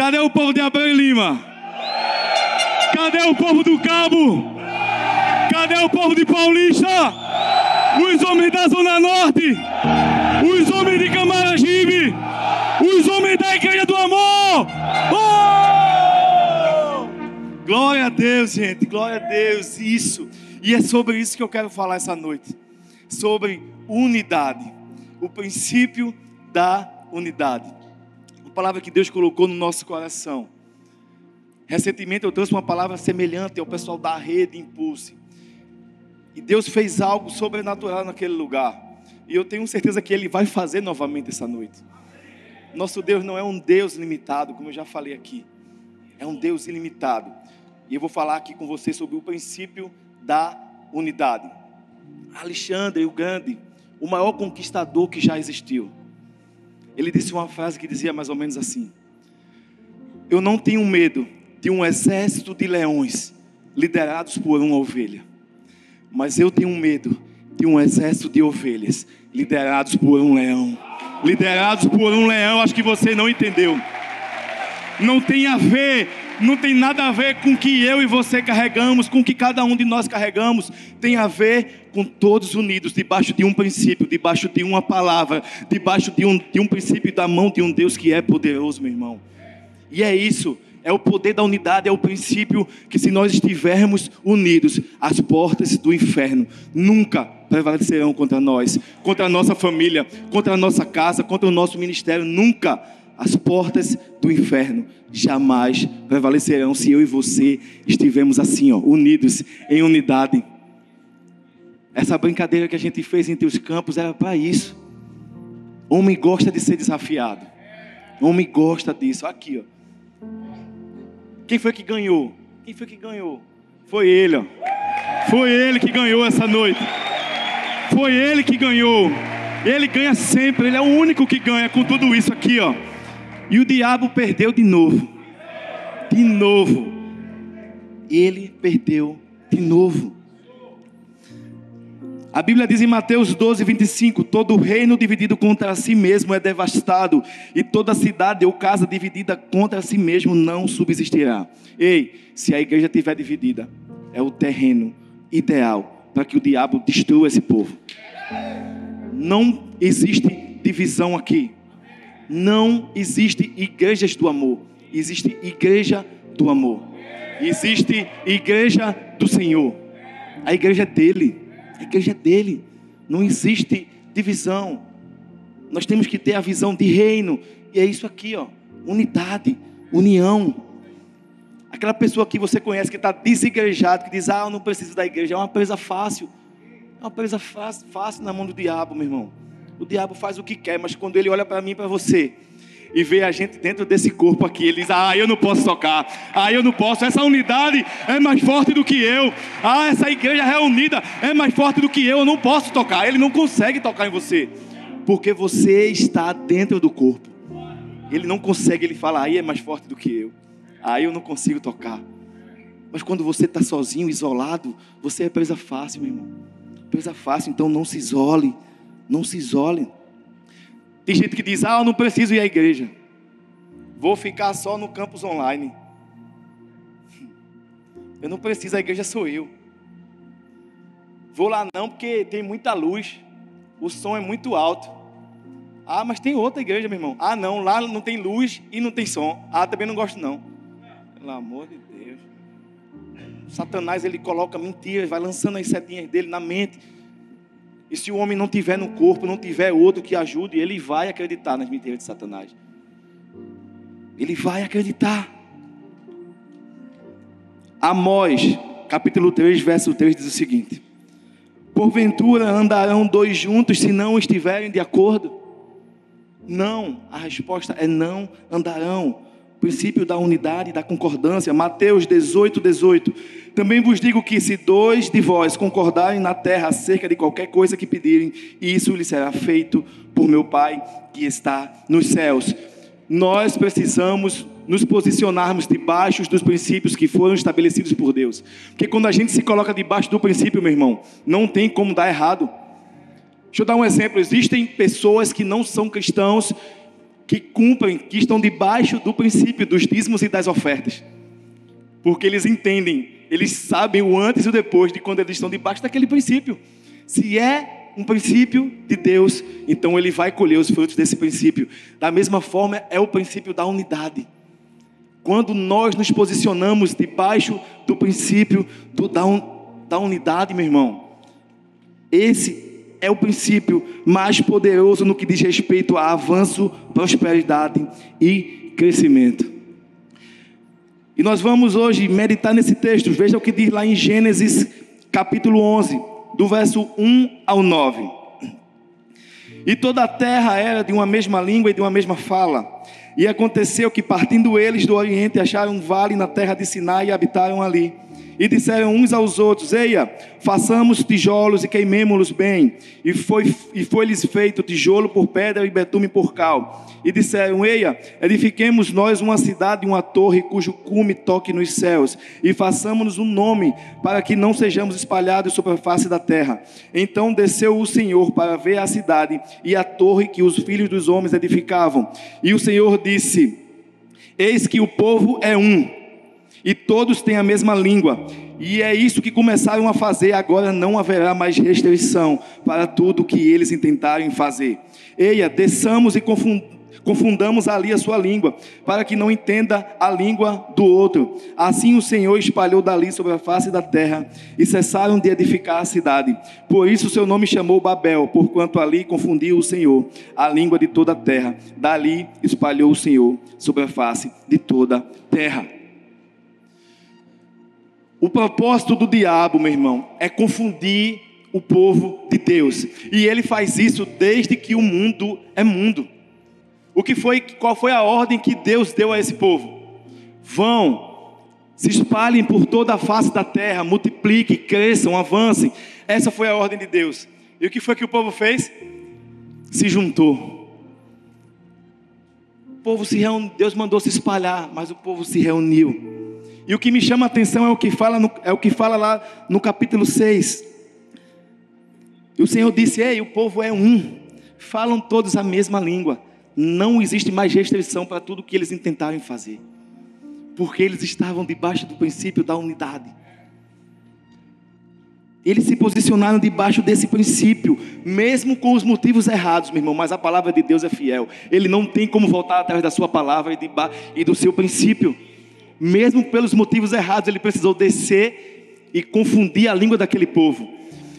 Cadê o povo de Abreu e Lima? Cadê o povo do Cabo? Cadê o povo de Paulista? Os homens da Zona Norte? Os homens de Camaragibe? Os homens da Igreja do Amor? Oh! Glória a Deus, gente, glória a Deus, isso. E é sobre isso que eu quero falar essa noite. Sobre unidade. O princípio da unidade. Uma palavra que Deus colocou no nosso coração. Recentemente eu trouxe uma palavra semelhante ao pessoal da rede Impulse. E Deus fez algo sobrenatural naquele lugar. E eu tenho certeza que Ele vai fazer novamente essa noite. Nosso Deus não é um Deus limitado, como eu já falei aqui. É um Deus ilimitado. E eu vou falar aqui com você sobre o princípio da unidade. Alexandre o Grande, o maior conquistador que já existiu. Ele disse uma frase que dizia mais ou menos assim: Eu não tenho medo de um exército de leões liderados por uma ovelha. Mas eu tenho medo de um exército de ovelhas liderados por um leão. Liderados por um leão, acho que você não entendeu. Não tem a ver, não tem nada a ver com o que eu e você carregamos, com o que cada um de nós carregamos. Tem a ver com todos unidos, debaixo de um princípio, debaixo de uma palavra, debaixo de um, de um princípio da mão de um Deus que é poderoso, meu irmão. E é isso é o poder da unidade, é o princípio que, se nós estivermos unidos, as portas do inferno nunca prevalecerão contra nós, contra a nossa família, contra a nossa casa, contra o nosso ministério. Nunca as portas do inferno jamais prevalecerão se eu e você estivermos assim, ó, unidos em unidade. Essa brincadeira que a gente fez entre os campos era para isso. Homem gosta de ser desafiado. Homem gosta disso. Aqui, ó. Quem foi que ganhou? Quem foi que ganhou? Foi ele, ó. Foi ele que ganhou essa noite. Foi ele que ganhou. Ele ganha sempre, ele é o único que ganha com tudo isso aqui, ó. E o diabo perdeu de novo. De novo. Ele perdeu de novo. A Bíblia diz em Mateus 12, 25: Todo reino dividido contra si mesmo é devastado, e toda cidade ou casa dividida contra si mesmo não subsistirá. Ei, se a igreja estiver dividida, é o terreno ideal para que o diabo destrua esse povo. Não existe divisão aqui. Não existe igrejas do amor. Existe igreja do amor. Existe igreja do Senhor. A igreja dele. A igreja dele. Não existe divisão. Nós temos que ter a visão de reino. E é isso aqui, ó. Unidade, união. Aquela pessoa que você conhece que está desigrejado, que diz, ah, eu não preciso da igreja. É uma presa fácil. É uma presa fácil, fácil na mão do diabo, meu irmão. O diabo faz o que quer, mas quando ele olha para mim e para você, e vê a gente dentro desse corpo aqui. Ele diz: Ah, eu não posso tocar. Ah, eu não posso. Essa unidade é mais forte do que eu. Ah, essa igreja reunida é mais forte do que eu. Eu não posso tocar. Ele não consegue tocar em você, porque você está dentro do corpo. Ele não consegue. Ele fala: Aí é mais forte do que eu. Aí eu não consigo tocar. Mas quando você está sozinho, isolado, você é presa fácil, meu irmão. Presa fácil. Então não se isole. Não se isole. Tem gente que diz: Ah, eu não preciso ir à igreja. Vou ficar só no campus online. Eu não preciso, a igreja sou eu. Vou lá não, porque tem muita luz. O som é muito alto. Ah, mas tem outra igreja, meu irmão. Ah, não, lá não tem luz e não tem som. Ah, também não gosto não. Pelo amor de Deus. Satanás ele coloca mentiras, vai lançando as setinhas dele na mente e se o homem não tiver no corpo, não tiver outro que ajude, ele vai acreditar nas mentiras de Satanás. Ele vai acreditar. Amós, capítulo 3, verso 3 diz o seguinte: Porventura andarão dois juntos se não estiverem de acordo? Não, a resposta é não andarão princípio da unidade da concordância. Mateus 18, 18. Também vos digo que se dois de vós concordarem na terra acerca de qualquer coisa que pedirem, isso lhe será feito por meu Pai que está nos céus. Nós precisamos nos posicionarmos debaixo dos princípios que foram estabelecidos por Deus. Porque quando a gente se coloca debaixo do princípio, meu irmão, não tem como dar errado. Deixa eu dar um exemplo. Existem pessoas que não são cristãos que cumprem, que estão debaixo do princípio dos dízimos e das ofertas. Porque eles entendem, eles sabem o antes e o depois de quando eles estão debaixo daquele princípio. Se é um princípio de Deus, então ele vai colher os frutos desse princípio. Da mesma forma, é o princípio da unidade. Quando nós nos posicionamos debaixo do princípio do, da, un, da unidade, meu irmão, esse é o princípio mais poderoso no que diz respeito a avanço, prosperidade e crescimento. E nós vamos hoje meditar nesse texto. Veja o que diz lá em Gênesis capítulo 11, do verso 1 ao 9. E toda a terra era de uma mesma língua e de uma mesma fala. E aconteceu que, partindo eles do Oriente, acharam um vale na terra de Sinai e habitaram ali. E disseram uns aos outros: Eia, façamos tijolos e queimemo-los bem. E foi e foi-lhes feito tijolo por pedra e betume por cal. E disseram: Eia, edifiquemos nós uma cidade, uma torre cujo cume toque nos céus, e façamos-nos um nome para que não sejamos espalhados sobre a face da terra. Então desceu o Senhor para ver a cidade e a torre que os filhos dos homens edificavam. E o Senhor disse: Eis que o povo é um e todos têm a mesma língua. E é isso que começaram a fazer, agora não haverá mais restrição para tudo que eles intentarem fazer. Eia, desçamos e confundamos ali a sua língua, para que não entenda a língua do outro. Assim o Senhor espalhou dali sobre a face da terra, e cessaram de edificar a cidade. Por isso seu nome chamou Babel, porquanto ali confundiu o Senhor a língua de toda a terra. Dali espalhou o Senhor sobre a face de toda a terra. O propósito do diabo, meu irmão, é confundir o povo de Deus. E ele faz isso desde que o mundo é mundo. O que foi, qual foi a ordem que Deus deu a esse povo? Vão, se espalhem por toda a face da terra, multipliquem, cresçam, avancem. Essa foi a ordem de Deus. E o que foi que o povo fez? Se juntou. O povo se reuniu, Deus mandou se espalhar, mas o povo se reuniu. E o que me chama a atenção é o que fala, no, é o que fala lá no capítulo 6. E o Senhor disse: Ei, o povo é um, falam todos a mesma língua. Não existe mais restrição para tudo que eles intentaram fazer, porque eles estavam debaixo do princípio da unidade. Eles se posicionaram debaixo desse princípio, mesmo com os motivos errados, meu irmão. Mas a palavra de Deus é fiel. Ele não tem como voltar atrás da sua palavra e do seu princípio mesmo pelos motivos errados, ele precisou descer e confundir a língua daquele povo.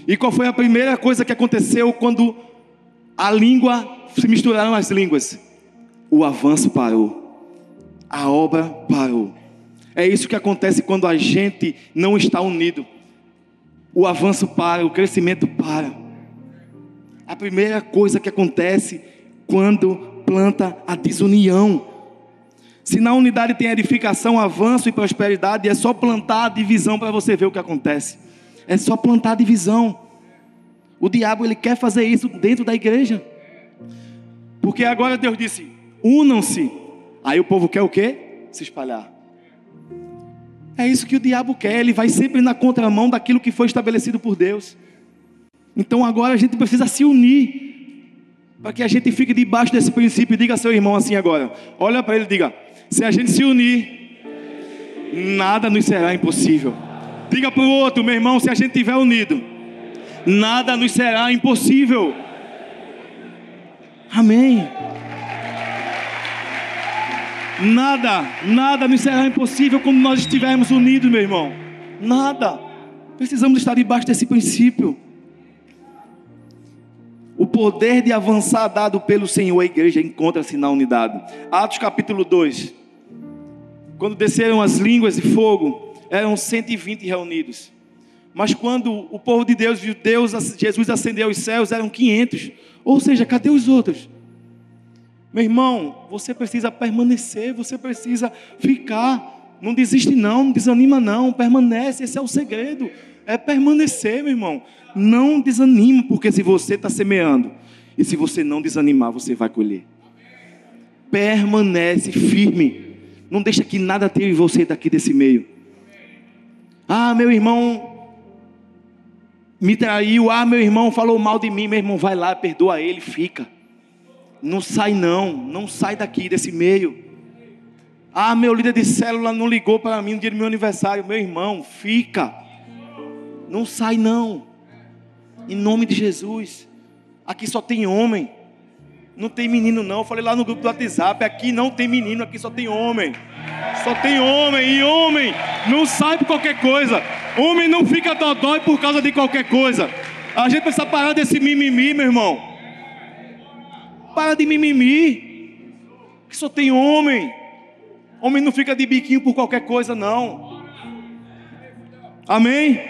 E qual foi a primeira coisa que aconteceu quando a língua se misturaram as línguas? O avanço parou. A obra parou. É isso que acontece quando a gente não está unido. O avanço para, o crescimento para. A primeira coisa que acontece quando planta a desunião. Se na unidade tem edificação, avanço e prosperidade, é só plantar a divisão para você ver o que acontece. É só plantar a divisão. O diabo ele quer fazer isso dentro da igreja. Porque agora Deus disse: unam-se. Aí o povo quer o quê? Se espalhar. É isso que o diabo quer, ele vai sempre na contramão daquilo que foi estabelecido por Deus. Então agora a gente precisa se unir, para que a gente fique debaixo desse princípio. Diga ao seu irmão assim agora: olha para ele e diga: se a gente se unir, nada nos será impossível. Diga para o outro, meu irmão, se a gente estiver unido, nada nos será impossível. Amém. Nada, nada nos será impossível quando nós estivermos unidos, meu irmão. Nada. Precisamos estar debaixo desse princípio. O poder de avançar dado pelo Senhor, a igreja encontra-se na unidade. Atos capítulo 2. Quando desceram as línguas de fogo, eram 120 reunidos. Mas quando o povo de Deus viu Deus, Jesus ascendeu aos céus, eram 500. Ou seja, cadê os outros? Meu irmão, você precisa permanecer, você precisa ficar. Não desiste não, não desanima não, permanece, esse é o segredo. É permanecer, meu irmão. Não desanima, porque se você está semeando, e se você não desanimar, você vai colher. Permanece firme. Não deixa que nada tire você daqui desse meio. Ah, meu irmão me traiu. Ah, meu irmão falou mal de mim. Meu irmão, vai lá, perdoa ele, fica. Não sai não, não sai daqui desse meio. Ah, meu líder de célula não ligou para mim no dia do meu aniversário. Meu irmão, fica. Não sai não. Em nome de Jesus. Aqui só tem homem. Não tem menino não. Eu falei lá no grupo do WhatsApp, aqui não tem menino, aqui só tem homem. Só tem homem e homem não sai por qualquer coisa. Homem não fica dodói por causa de qualquer coisa. A gente precisa parar desse mimimi, meu irmão. Para de mimimi. Que só tem homem. Homem não fica de biquinho por qualquer coisa, não. Amém?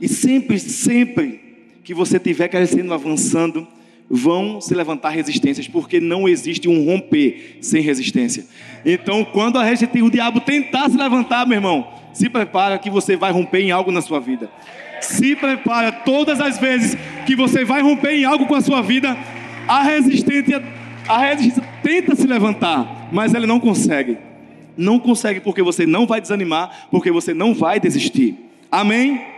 E sempre, sempre que você estiver crescendo, avançando, vão se levantar resistências, porque não existe um romper sem resistência. Então, quando a o diabo tentar se levantar, meu irmão, se prepara que você vai romper em algo na sua vida. Se prepara todas as vezes que você vai romper em algo com a sua vida, a resistência, a resistência tenta se levantar, mas ela não consegue. Não consegue porque você não vai desanimar, porque você não vai desistir. Amém?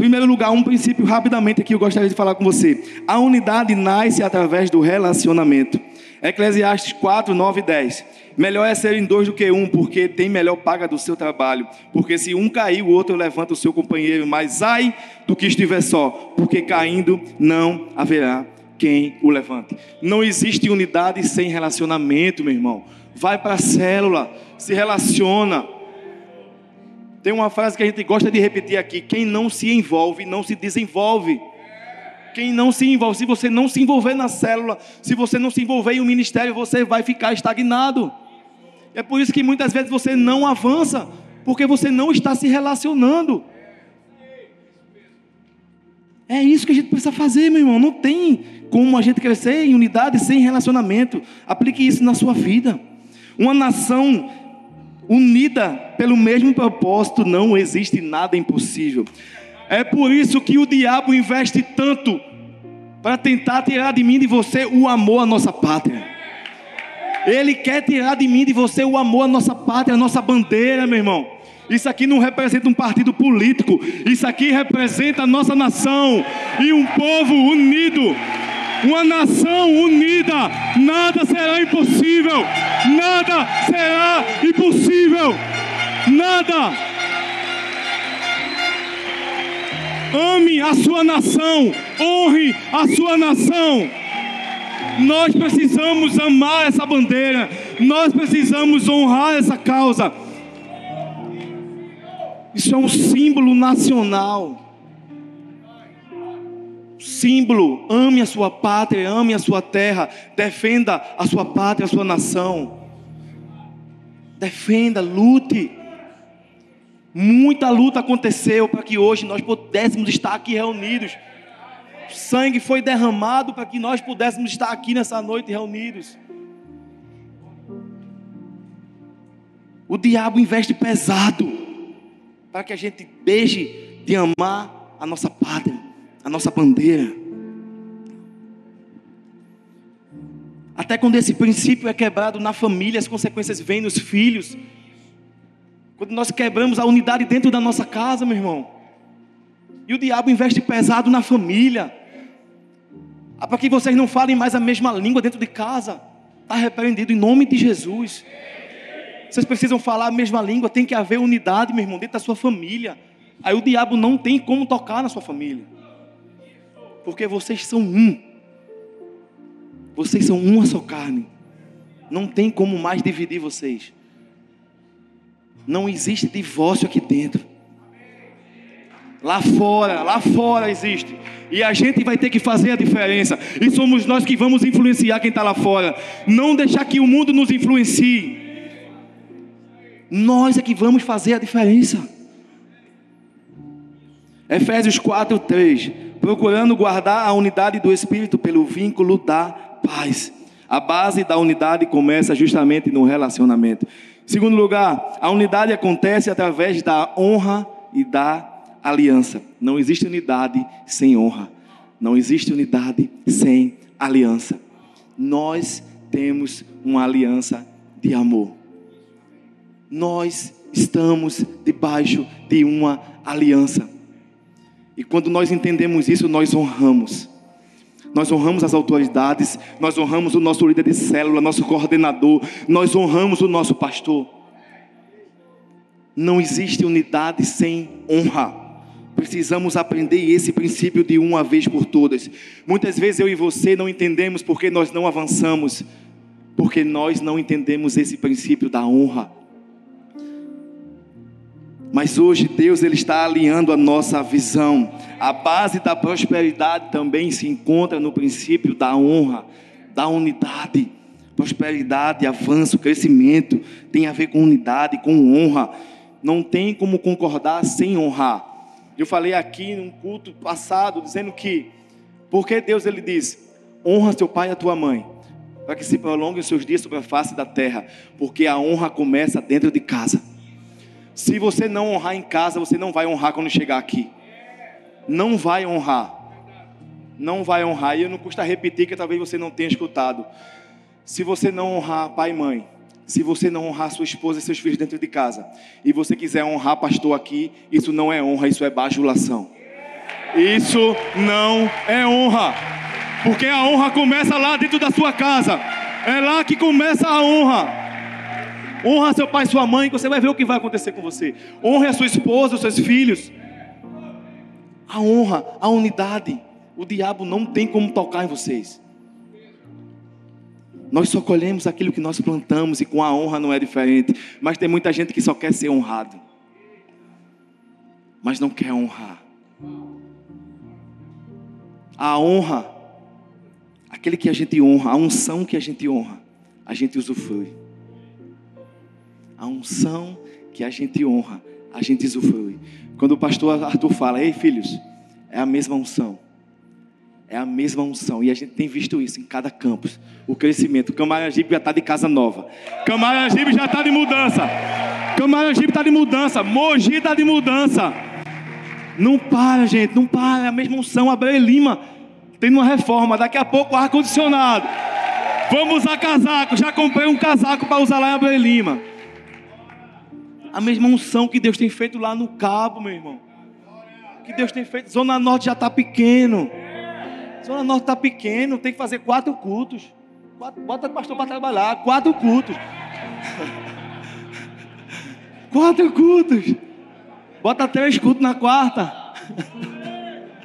Primeiro lugar, um princípio rapidamente aqui eu gostaria de falar com você. A unidade nasce através do relacionamento. Eclesiastes 4, 9 e 10. Melhor é serem dois do que um, porque tem melhor paga do seu trabalho. Porque se um cair, o outro levanta o seu companheiro. Mas ai do que estiver só, porque caindo não haverá quem o levante. Não existe unidade sem relacionamento, meu irmão. Vai para a célula, se relaciona tem uma frase que a gente gosta de repetir aqui: quem não se envolve, não se desenvolve. Quem não se envolve, se você não se envolver na célula, se você não se envolver em um ministério, você vai ficar estagnado. É por isso que muitas vezes você não avança, porque você não está se relacionando. É isso que a gente precisa fazer, meu irmão. Não tem como a gente crescer em unidade sem relacionamento. Aplique isso na sua vida. Uma nação unida pelo mesmo propósito, não existe nada impossível. É por isso que o diabo investe tanto para tentar tirar de mim e de você o amor à nossa pátria. Ele quer tirar de mim e de você o amor à nossa pátria, à nossa bandeira, meu irmão. Isso aqui não representa um partido político, isso aqui representa a nossa nação e um povo unido uma nação unida, nada será impossível, nada será impossível, nada. Ame a sua nação, honre a sua nação. Nós precisamos amar essa bandeira, nós precisamos honrar essa causa. Isso é um símbolo nacional símbolo, ame a sua pátria, ame a sua terra, defenda a sua pátria, a sua nação. Defenda, lute. Muita luta aconteceu para que hoje nós pudéssemos estar aqui reunidos. Sangue foi derramado para que nós pudéssemos estar aqui nessa noite reunidos. O diabo investe pesado para que a gente deixe de amar a nossa pátria a nossa bandeira. Até quando esse princípio é quebrado na família, as consequências vêm nos filhos. Quando nós quebramos a unidade dentro da nossa casa, meu irmão. E o diabo investe pesado na família. Ah, para que vocês não falem mais a mesma língua dentro de casa. Está repreendido em nome de Jesus. Vocês precisam falar a mesma língua, tem que haver unidade, meu irmão, dentro da sua família. Aí o diabo não tem como tocar na sua família porque vocês são um. Vocês são uma só carne. Não tem como mais dividir vocês. Não existe divórcio aqui dentro. Lá fora, lá fora existe. E a gente vai ter que fazer a diferença. E somos nós que vamos influenciar quem está lá fora. Não deixar que o mundo nos influencie. Nós é que vamos fazer a diferença. Efésios 4, 3 procurando guardar a unidade do Espírito pelo vínculo da paz. A base da unidade começa justamente no relacionamento. Segundo lugar, a unidade acontece através da honra e da aliança. Não existe unidade sem honra. Não existe unidade sem aliança. Nós temos uma aliança de amor. Nós estamos debaixo de uma aliança. E quando nós entendemos isso, nós honramos. Nós honramos as autoridades, nós honramos o nosso líder de célula, nosso coordenador, nós honramos o nosso pastor. Não existe unidade sem honra. Precisamos aprender esse princípio de uma vez por todas. Muitas vezes eu e você não entendemos porque nós não avançamos, porque nós não entendemos esse princípio da honra. Mas hoje Deus ele está alinhando a nossa visão. A base da prosperidade também se encontra no princípio da honra, da unidade. Prosperidade, avanço, crescimento tem a ver com unidade, com honra. Não tem como concordar sem honrar. Eu falei aqui num culto passado dizendo que porque Deus ele diz: honra teu pai e a tua mãe, para que se prolonguem os seus dias sobre a face da terra, porque a honra começa dentro de casa. Se você não honrar em casa, você não vai honrar quando chegar aqui. Não vai honrar. Não vai honrar. E eu não custa repetir que talvez você não tenha escutado. Se você não honrar pai e mãe, se você não honrar sua esposa e seus filhos dentro de casa, e você quiser honrar pastor aqui, isso não é honra, isso é bajulação. Isso não é honra. Porque a honra começa lá dentro da sua casa. É lá que começa a honra. Honra seu pai e sua mãe, que você vai ver o que vai acontecer com você. Honre a sua esposa, os seus filhos. A honra, a unidade. O diabo não tem como tocar em vocês. Nós só colhemos aquilo que nós plantamos e com a honra não é diferente. Mas tem muita gente que só quer ser honrado, mas não quer honrar. A honra, aquele que a gente honra, a unção que a gente honra, a gente usufrui a unção que a gente honra, a gente usufrui. Quando o pastor Arthur fala, ei filhos, é a mesma unção. É a mesma unção. E a gente tem visto isso em cada campus. O crescimento. Camaragibe já está de casa nova. Camaragibe já está de mudança. Camaragibe está de mudança. Mogi está de mudança. Não para, gente. Não para. É a mesma unção. Abreu Lima tem uma reforma. Daqui a pouco ar-condicionado. Vamos usar casaco. Já comprei um casaco para usar lá em Abreu Lima. A mesma unção que Deus tem feito lá no cabo, meu irmão. Que Deus tem feito. Zona Norte já está pequeno. Zona Norte está pequeno. Tem que fazer quatro cultos. Quatro, bota o pastor para trabalhar. Quatro cultos. quatro cultos. Bota três cultos na quarta.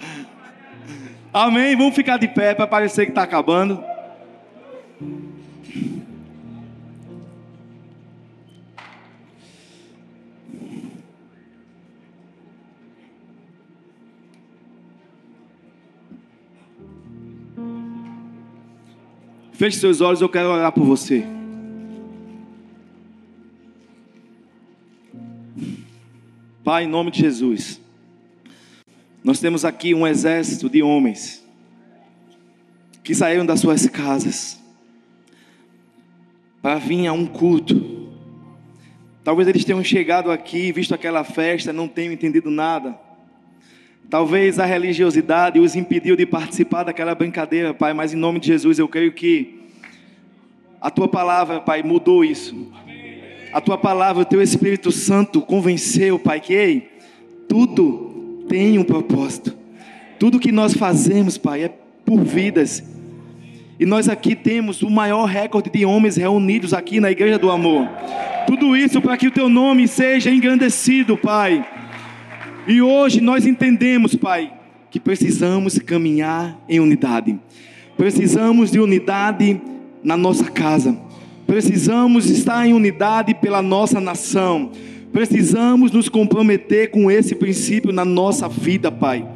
Amém. Vamos ficar de pé para parecer que está acabando. Feche seus olhos, eu quero orar por você. Pai, em nome de Jesus, nós temos aqui um exército de homens que saíram das suas casas para vir a um culto. Talvez eles tenham chegado aqui, visto aquela festa, não tenham entendido nada. Talvez a religiosidade os impediu de participar daquela brincadeira, Pai, mas em nome de Jesus eu creio que a tua palavra, Pai, mudou isso. A tua palavra, o teu Espírito Santo convenceu, Pai, que ei, tudo tem um propósito. Tudo que nós fazemos, Pai, é por vidas. E nós aqui temos o maior recorde de homens reunidos aqui na Igreja do Amor. Tudo isso para que o teu nome seja engrandecido, Pai. E hoje nós entendemos, Pai, que precisamos caminhar em unidade. Precisamos de unidade na nossa casa. Precisamos estar em unidade pela nossa nação. Precisamos nos comprometer com esse princípio na nossa vida, Pai.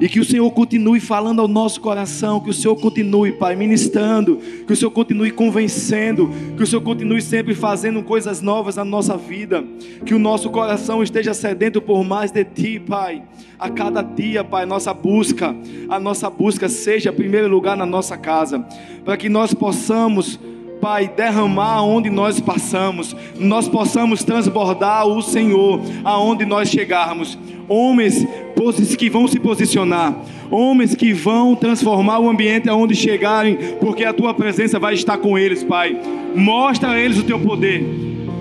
E que o Senhor continue falando ao nosso coração, que o Senhor continue, Pai, ministrando, que o Senhor continue convencendo, que o Senhor continue sempre fazendo coisas novas na nossa vida, que o nosso coração esteja sedento por mais de Ti, Pai. A cada dia, Pai, nossa busca, a nossa busca seja primeiro lugar na nossa casa, para que nós possamos Pai, derramar aonde nós passamos, nós possamos transbordar o Senhor aonde nós chegarmos. Homens que vão se posicionar, homens que vão transformar o ambiente aonde chegarem, porque a tua presença vai estar com eles, Pai. Mostra a eles o teu poder,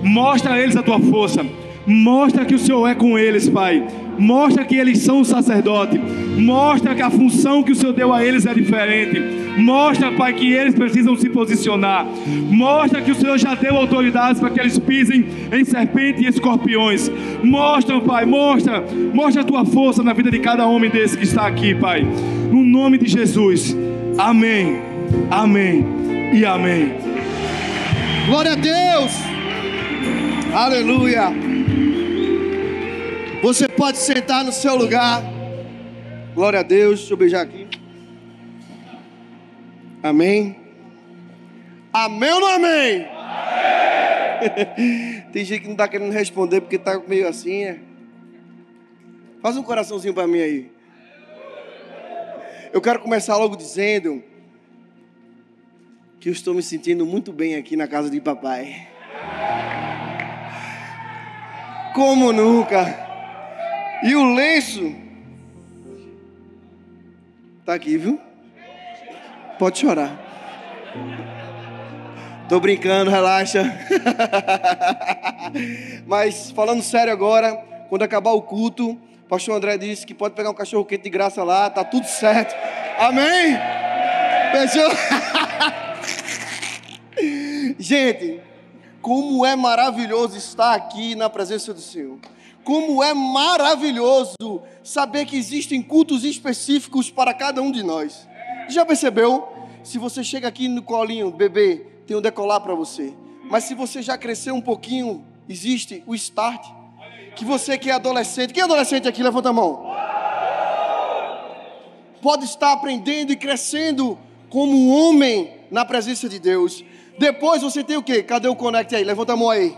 mostra a eles a tua força. Mostra que o Senhor é com eles, Pai. Mostra que eles são o sacerdote. Mostra que a função que o Senhor deu a eles é diferente. Mostra, Pai, que eles precisam se posicionar. Mostra que o Senhor já deu autoridades para que eles pisem em serpente e escorpiões. Mostra, Pai, mostra. Mostra a tua força na vida de cada homem desse que está aqui, Pai. No nome de Jesus. Amém. Amém. E amém. Glória a Deus. Aleluia. Você pode sentar no seu lugar. Glória a Deus. Deixa eu beijar aqui. Amém. Amém ou não amém? amém. Tem gente que não está querendo responder porque está meio assim, é. Faz um coraçãozinho para mim aí. Eu quero começar logo dizendo que eu estou me sentindo muito bem aqui na casa de papai. Como nunca. E o lenço tá aqui, viu? Pode chorar. Tô brincando, relaxa. Mas falando sério agora, quando acabar o culto, o pastor André disse que pode pegar um cachorro quente de graça lá, tá tudo certo. Amém? Fechou? Gente, como é maravilhoso estar aqui na presença do Senhor. Como é maravilhoso saber que existem cultos específicos para cada um de nós. Já percebeu? Se você chega aqui no colinho, bebê, tem um decolar para você. Mas se você já cresceu um pouquinho, existe o start. Que você que é adolescente, quem é adolescente aqui, levanta a mão. Pode estar aprendendo e crescendo como um homem na presença de Deus. Depois você tem o quê? Cadê o connect aí? Levanta a mão aí.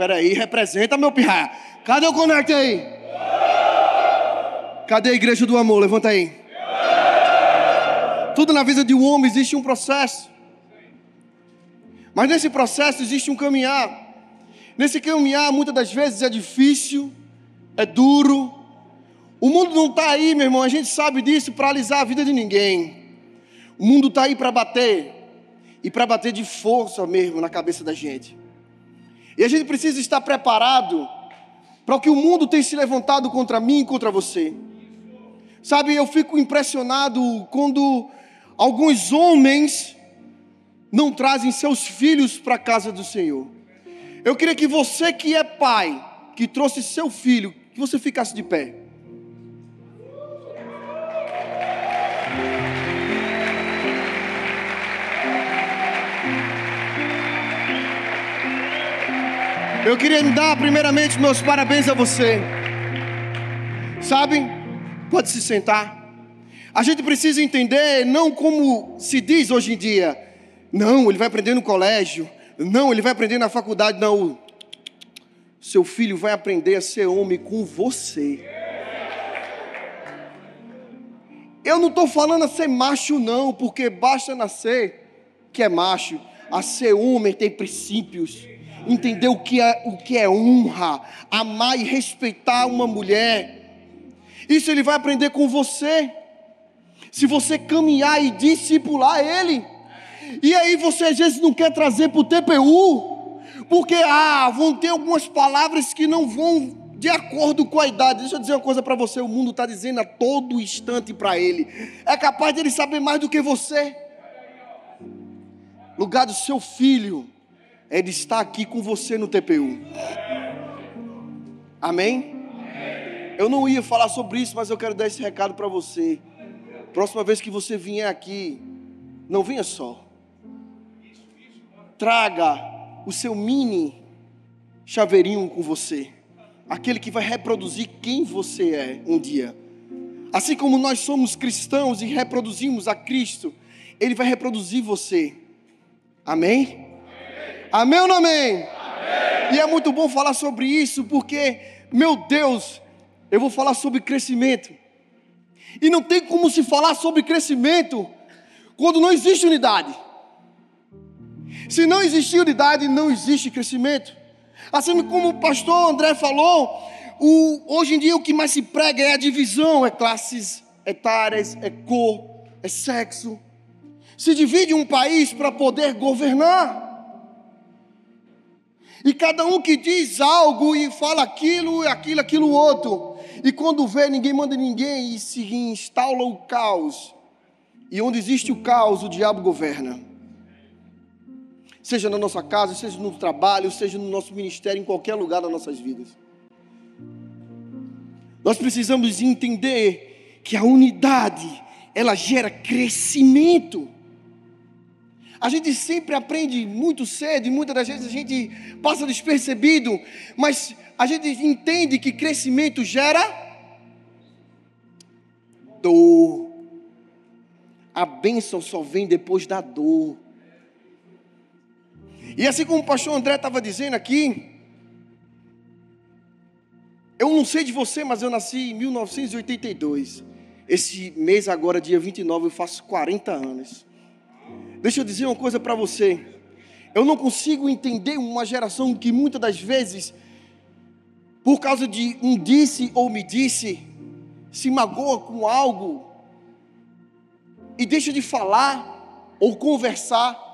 Espera aí, representa meu pirra. Cadê o connect aí? Cadê a igreja do amor? Levanta aí. Tudo na vida de um homem existe um processo. Mas nesse processo existe um caminhar. Nesse caminhar, muitas das vezes é difícil, é duro. O mundo não está aí, meu irmão, a gente sabe disso, para alisar a vida de ninguém. O mundo está aí para bater, e para bater de força mesmo na cabeça da gente. E a gente precisa estar preparado para o que o mundo tem se levantado contra mim e contra você. Sabe, eu fico impressionado quando alguns homens não trazem seus filhos para a casa do Senhor. Eu queria que você que é pai, que trouxe seu filho, que você ficasse de pé. Eu queria dar primeiramente meus parabéns a você. Sabe? Pode se sentar. A gente precisa entender, não como se diz hoje em dia, não, ele vai aprender no colégio, não, ele vai aprender na faculdade, não. Seu filho vai aprender a ser homem com você. Eu não estou falando a ser macho, não, porque basta nascer que é macho, a ser homem tem princípios entender o que é, o que é honra, amar e respeitar uma mulher. Isso ele vai aprender com você. Se você caminhar e discipular ele. E aí você às vezes não quer trazer para o TPU, porque ah, vão ter algumas palavras que não vão de acordo com a idade. Deixa eu dizer uma coisa para você: o mundo está dizendo a todo instante para ele. É capaz de ele saber mais do que você. Lugar do seu filho é de estar aqui com você no TPU. Amém? Eu não ia falar sobre isso, mas eu quero dar esse recado para você. Próxima vez que você vier aqui, não venha só. Traga o seu mini chaveirinho com você. Aquele que vai reproduzir quem você é um dia. Assim como nós somos cristãos e reproduzimos a Cristo, Ele vai reproduzir você. Amém? Amém ou não amém? amém? E é muito bom falar sobre isso, porque, meu Deus, eu vou falar sobre crescimento. E não tem como se falar sobre crescimento quando não existe unidade. Se não existir unidade, não existe crescimento. Assim como o pastor André falou, o, hoje em dia o que mais se prega é a divisão, é classes etárias, é cor, é sexo. Se divide um país para poder governar. E cada um que diz algo e fala aquilo, aquilo, aquilo outro. E quando vê, ninguém manda ninguém e se instala o caos. E onde existe o caos, o diabo governa. Seja na nossa casa, seja no trabalho, seja no nosso ministério, em qualquer lugar das nossas vidas. Nós precisamos entender que a unidade, ela gera crescimento. A gente sempre aprende muito cedo e muitas das vezes a gente passa despercebido, mas a gente entende que crescimento gera dor. A bênção só vem depois da dor. E assim como o pastor André estava dizendo aqui, eu não sei de você, mas eu nasci em 1982. Esse mês agora, dia 29, eu faço 40 anos. Deixa eu dizer uma coisa para você. Eu não consigo entender uma geração que muitas das vezes, por causa de um disse ou me disse, se magoa com algo e deixa de falar ou conversar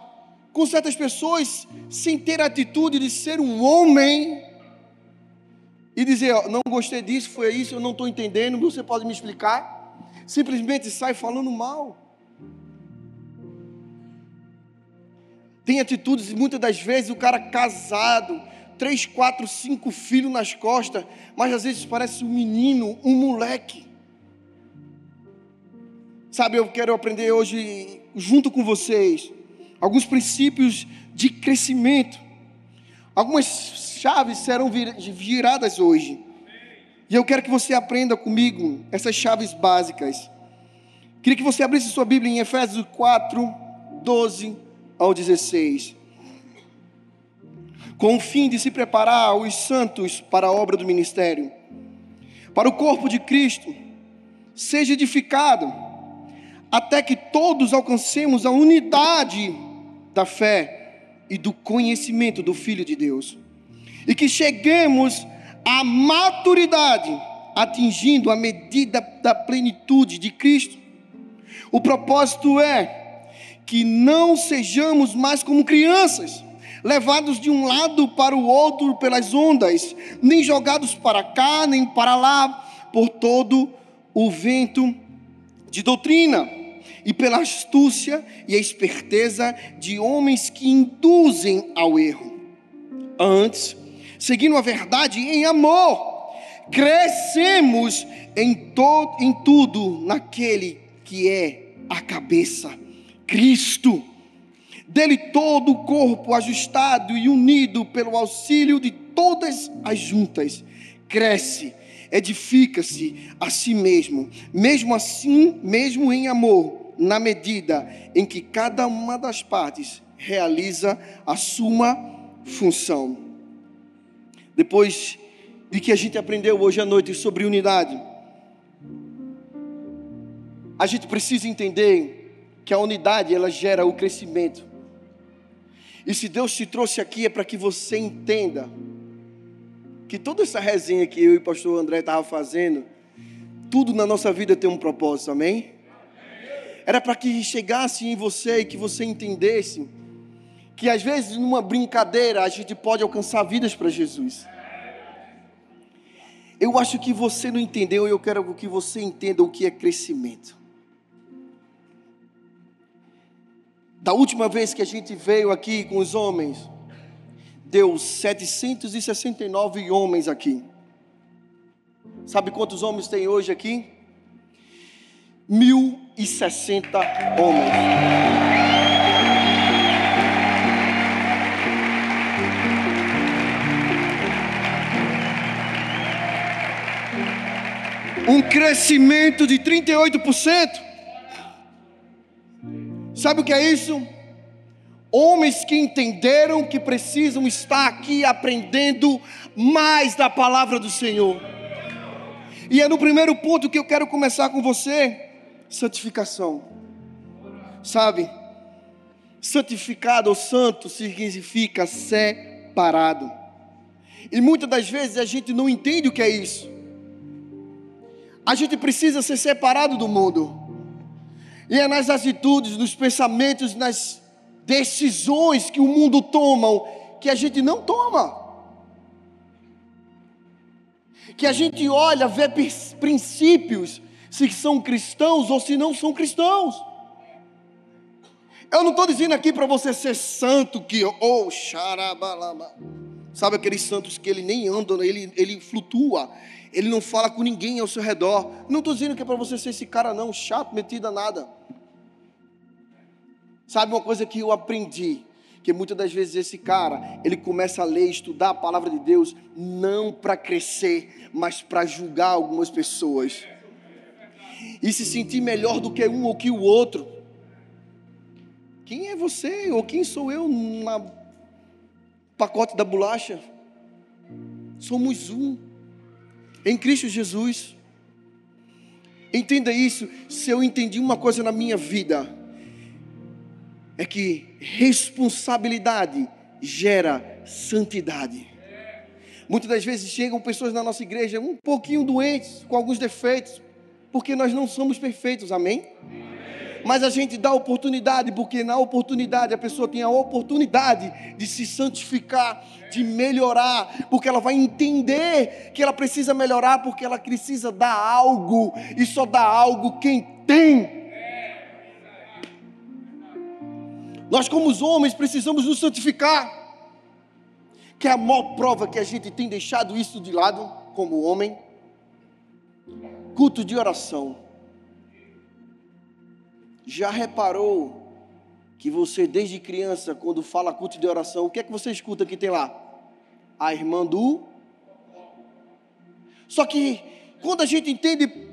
com certas pessoas sem ter a atitude de ser um homem e dizer: ó, não gostei disso, foi isso, eu não estou entendendo, você pode me explicar? Simplesmente sai falando mal. Tem atitudes, muitas das vezes, o cara casado, três, quatro, cinco filhos nas costas, mas às vezes parece um menino, um moleque. Sabe, eu quero aprender hoje, junto com vocês, alguns princípios de crescimento. Algumas chaves serão viradas hoje. E eu quero que você aprenda comigo essas chaves básicas. Queria que você abrisse sua Bíblia em Efésios 4, 12 ao 16. Com o fim de se preparar os santos para a obra do ministério, para o corpo de Cristo, seja edificado, até que todos alcancemos a unidade da fé e do conhecimento do Filho de Deus, e que cheguemos à maturidade, atingindo a medida da plenitude de Cristo. O propósito é que não sejamos mais como crianças, levados de um lado para o outro pelas ondas, nem jogados para cá, nem para lá, por todo o vento de doutrina, e pela astúcia e a esperteza de homens que induzem ao erro. Antes, seguindo a verdade em amor, crescemos em, todo, em tudo naquele que é a cabeça Cristo. Dele todo o corpo ajustado e unido pelo auxílio de todas as juntas, cresce, edifica-se a si mesmo, mesmo assim, mesmo em amor, na medida em que cada uma das partes realiza a sua função. Depois de que a gente aprendeu hoje à noite sobre unidade, a gente precisa entender que a unidade ela gera o crescimento. E se Deus te trouxe aqui é para que você entenda que toda essa resenha que eu e o pastor André estavam fazendo, tudo na nossa vida tem um propósito, amém? Era para que chegasse em você e que você entendesse que às vezes numa brincadeira a gente pode alcançar vidas para Jesus. Eu acho que você não entendeu e eu quero que você entenda o que é crescimento. Da última vez que a gente veio aqui com os homens, deu 769 homens aqui. Sabe quantos homens tem hoje aqui? 1060 homens. Um crescimento de 38%. Sabe o que é isso? Homens que entenderam que precisam estar aqui aprendendo mais da palavra do Senhor. E é no primeiro ponto que eu quero começar com você: santificação. Sabe? Santificado ou santo significa separado. E muitas das vezes a gente não entende o que é isso. A gente precisa ser separado do mundo. E é nas atitudes, nos pensamentos, nas decisões que o mundo toma que a gente não toma. Que a gente olha, vê princípios, se são cristãos ou se não são cristãos. Eu não estou dizendo aqui para você ser santo, que, oh, xarabalama. Sabe aqueles santos que ele nem anda, ele, ele flutua, ele não fala com ninguém ao seu redor. Não estou dizendo que é para você ser esse cara, não, chato, metido a nada. Sabe uma coisa que eu aprendi? Que muitas das vezes esse cara, ele começa a ler, estudar a palavra de Deus, não para crescer, mas para julgar algumas pessoas. E se sentir melhor do que um ou que o outro. Quem é você ou quem sou eu na pacote da bolacha? Somos um em Cristo Jesus. Entenda isso. Se eu entendi uma coisa na minha vida, é que responsabilidade gera santidade. Muitas das vezes chegam pessoas na nossa igreja um pouquinho doentes, com alguns defeitos, porque nós não somos perfeitos, amém? Mas a gente dá oportunidade, porque na oportunidade a pessoa tem a oportunidade de se santificar, de melhorar, porque ela vai entender que ela precisa melhorar, porque ela precisa dar algo, e só dá algo quem tem Nós, como os homens, precisamos nos santificar. Que é a maior prova que a gente tem deixado isso de lado, como homem. Culto de oração. Já reparou que você, desde criança, quando fala culto de oração, o que é que você escuta que tem lá? A irmã do. Só que, quando a gente entende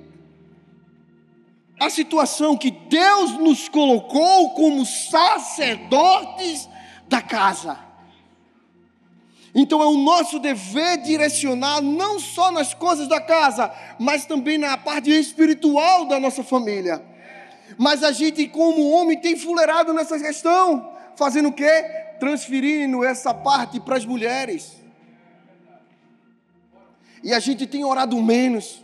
a situação que Deus nos colocou como sacerdotes da casa. Então é o nosso dever direcionar não só nas coisas da casa, mas também na parte espiritual da nossa família. Mas a gente, como homem, tem fuleirado nessa questão, fazendo o quê? Transferindo essa parte para as mulheres. E a gente tem orado menos,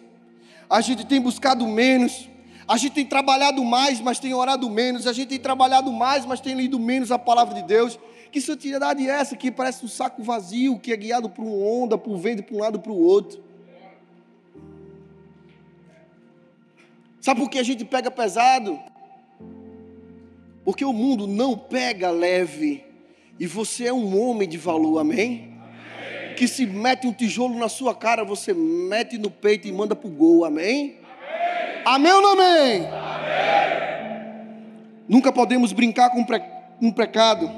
a gente tem buscado menos, a gente tem trabalhado mais, mas tem orado menos. A gente tem trabalhado mais, mas tem lido menos a palavra de Deus. Que santidade é essa que parece um saco vazio, que é guiado por uma onda, por vento, para um lado para o outro? Sabe por que a gente pega pesado? Porque o mundo não pega leve. E você é um homem de valor, amém? amém? Que se mete um tijolo na sua cara, você mete no peito e manda para o gol, amém? Amém ou não amém? amém? Nunca podemos brincar com um pecado,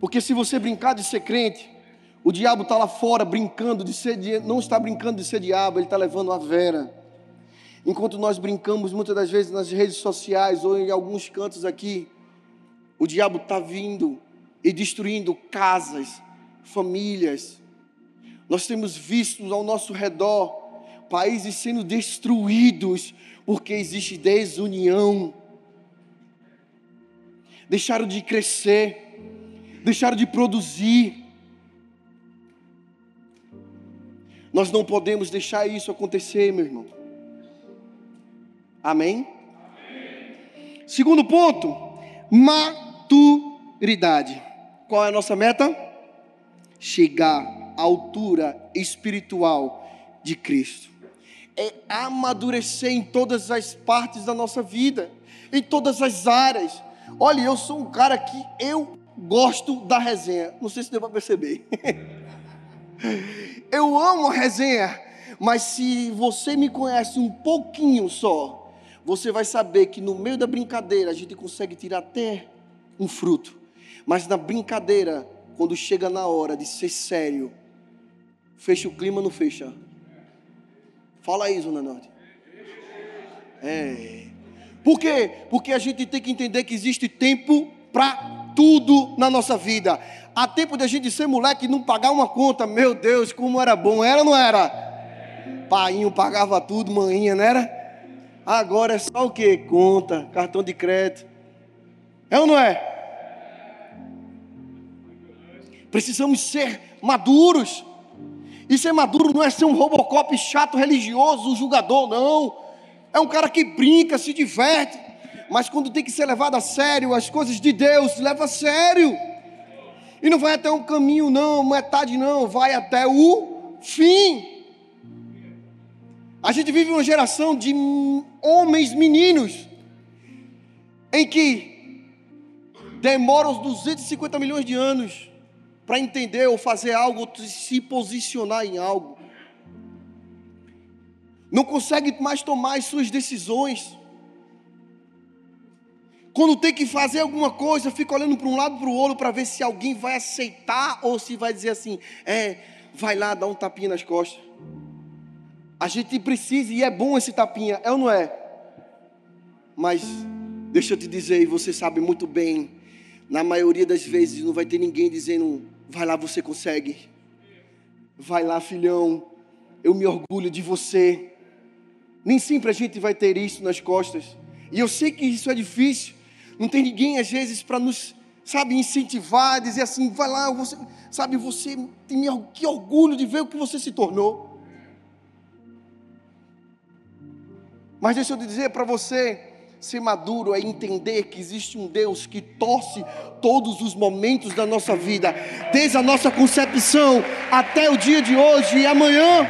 porque se você brincar de ser crente, o diabo está lá fora brincando de ser, não está brincando de ser diabo, ele está levando a vera. Enquanto nós brincamos muitas das vezes nas redes sociais ou em alguns cantos aqui, o diabo está vindo e destruindo casas, famílias. Nós temos visto ao nosso redor países sendo destruídos porque existe desunião. Deixaram de crescer, deixaram de produzir. Nós não podemos deixar isso acontecer, meu irmão. Amém? Amém? Segundo ponto, maturidade. Qual é a nossa meta? Chegar à altura espiritual de Cristo é amadurecer em todas as partes da nossa vida, em todas as áreas. Olha, eu sou um cara que eu gosto da resenha. Não sei se deu para perceber. eu amo a resenha, mas se você me conhece um pouquinho só, você vai saber que no meio da brincadeira a gente consegue tirar até um fruto. Mas na brincadeira, quando chega na hora de ser sério, fecha o clima, não fecha. Fala aí, Zona Norte. É. Por quê? Porque a gente tem que entender que existe tempo para tudo na nossa vida. Há tempo de a gente ser moleque e não pagar uma conta. Meu Deus, como era bom. Era ou não era? Painho pagava tudo, manhinha, não era? Agora é só o que? Conta, cartão de crédito. É ou não é? Precisamos ser maduros. E ser maduro não é ser um robocop chato, religioso, um julgador, não. É um cara que brinca, se diverte. Mas quando tem que ser levado a sério, as coisas de Deus, leva a sério. E não vai até um caminho, não, metade não, vai até o fim. A gente vive uma geração de homens meninos em que demora os 250 milhões de anos para entender ou fazer algo, ou se posicionar em algo. Não consegue mais tomar as suas decisões. Quando tem que fazer alguma coisa, fica olhando para um lado para o outro para ver se alguém vai aceitar ou se vai dizer assim: é, vai lá dar um tapinha nas costas. A gente precisa e é bom esse tapinha, é ou não é? Mas deixa eu te dizer, e você sabe muito bem, na maioria das vezes não vai ter ninguém dizendo: vai lá, você consegue. Vai lá, filhão, eu me orgulho de você. Nem sempre a gente vai ter isso nas costas. E eu sei que isso é difícil. Não tem ninguém, às vezes, para nos, sabe, incentivar, dizer assim, vai lá, você, sabe, você tem que orgulho de ver o que você se tornou. Mas deixa eu dizer para você, ser maduro é entender que existe um Deus que torce todos os momentos da nossa vida, desde a nossa concepção até o dia de hoje e amanhã.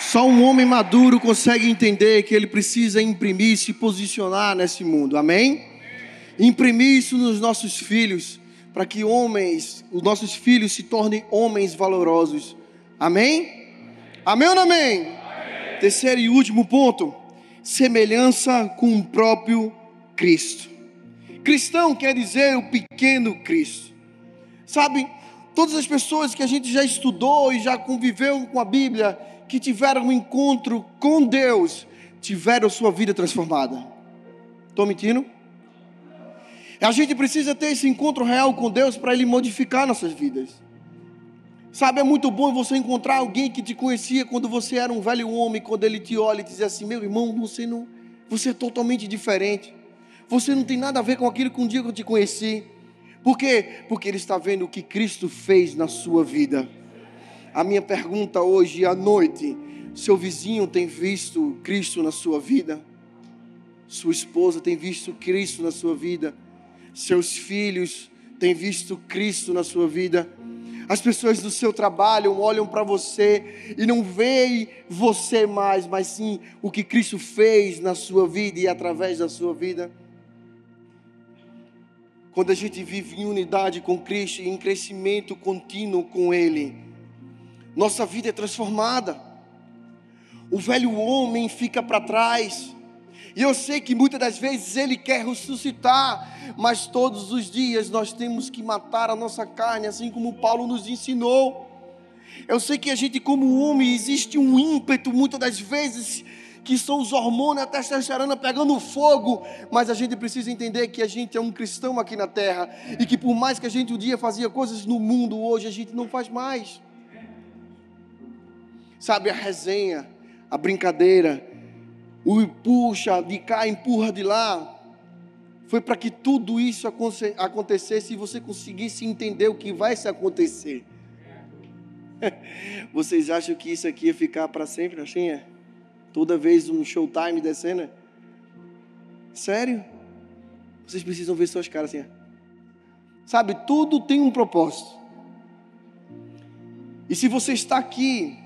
Só um homem maduro consegue entender que ele precisa imprimir, se posicionar nesse mundo. Amém? imprimir isso nos nossos filhos, para que homens, os nossos filhos se tornem homens valorosos. Amém? Amém ou não amém? amém? Terceiro e último ponto: semelhança com o próprio Cristo. Cristão quer dizer o pequeno Cristo. Sabe, todas as pessoas que a gente já estudou e já conviveu com a Bíblia, que tiveram um encontro com Deus, tiveram sua vida transformada. Estou mentindo? A gente precisa ter esse encontro real com Deus para Ele modificar nossas vidas. Sabe, é muito bom você encontrar alguém que te conhecia quando você era um velho homem, quando ele te olha e diz assim: meu irmão, você não, você é totalmente diferente. Você não tem nada a ver com aquilo que um dia eu te conheci. Por quê? Porque ele está vendo o que Cristo fez na sua vida. A minha pergunta hoje à noite: seu vizinho tem visto Cristo na sua vida? Sua esposa tem visto Cristo na sua vida? seus filhos têm visto Cristo na sua vida. As pessoas do seu trabalho olham para você e não veem você mais, mas sim o que Cristo fez na sua vida e através da sua vida. Quando a gente vive em unidade com Cristo e em crescimento contínuo com Ele, nossa vida é transformada. O velho homem fica para trás e eu sei que muitas das vezes Ele quer ressuscitar, mas todos os dias nós temos que matar a nossa carne, assim como Paulo nos ensinou. Eu sei que a gente, como homem, existe um ímpeto, muitas das vezes, que são os hormônios, a testosterona pegando fogo, mas a gente precisa entender que a gente é um cristão aqui na terra e que por mais que a gente um dia fazia coisas no mundo, hoje a gente não faz mais. Sabe, a resenha, a brincadeira, o puxa de cá, empurra de lá, foi para que tudo isso acontecesse e você conseguisse entender o que vai se acontecer. Vocês acham que isso aqui ia ficar para sempre assim? É? Toda vez um showtime descendo? Sério? Vocês precisam ver suas caras assim. Sabe, tudo tem um propósito. E se você está aqui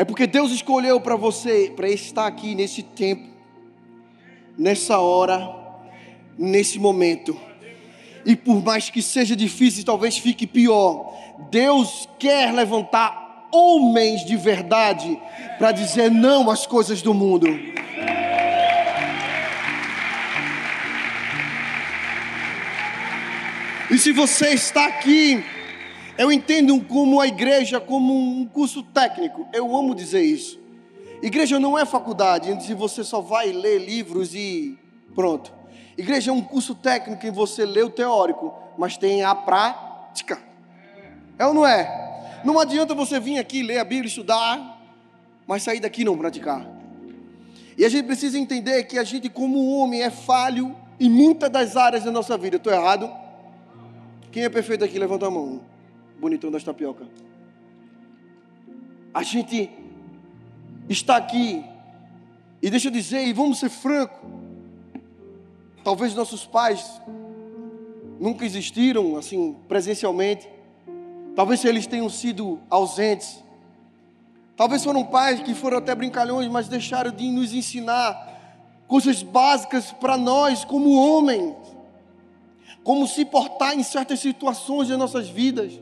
é porque Deus escolheu para você, para estar aqui nesse tempo, nessa hora, nesse momento. E por mais que seja difícil, talvez fique pior, Deus quer levantar homens de verdade para dizer não às coisas do mundo. E se você está aqui eu entendo como a igreja como um curso técnico. Eu amo dizer isso. Igreja não é faculdade, onde você só vai ler livros e pronto. Igreja é um curso técnico em você lê o teórico, mas tem a prática. É ou não é? Não adianta você vir aqui ler a Bíblia, estudar, mas sair daqui não praticar. E a gente precisa entender que a gente, como homem, é falho em muitas das áreas da nossa vida. Estou errado? Quem é perfeito aqui? Levanta a mão bonitão das tapioca. A gente está aqui, e deixa eu dizer, e vamos ser franco, talvez nossos pais nunca existiram assim presencialmente. Talvez eles tenham sido ausentes. Talvez foram pais que foram até brincalhões, mas deixaram de nos ensinar coisas básicas para nós como homens. Como se portar em certas situações das nossas vidas.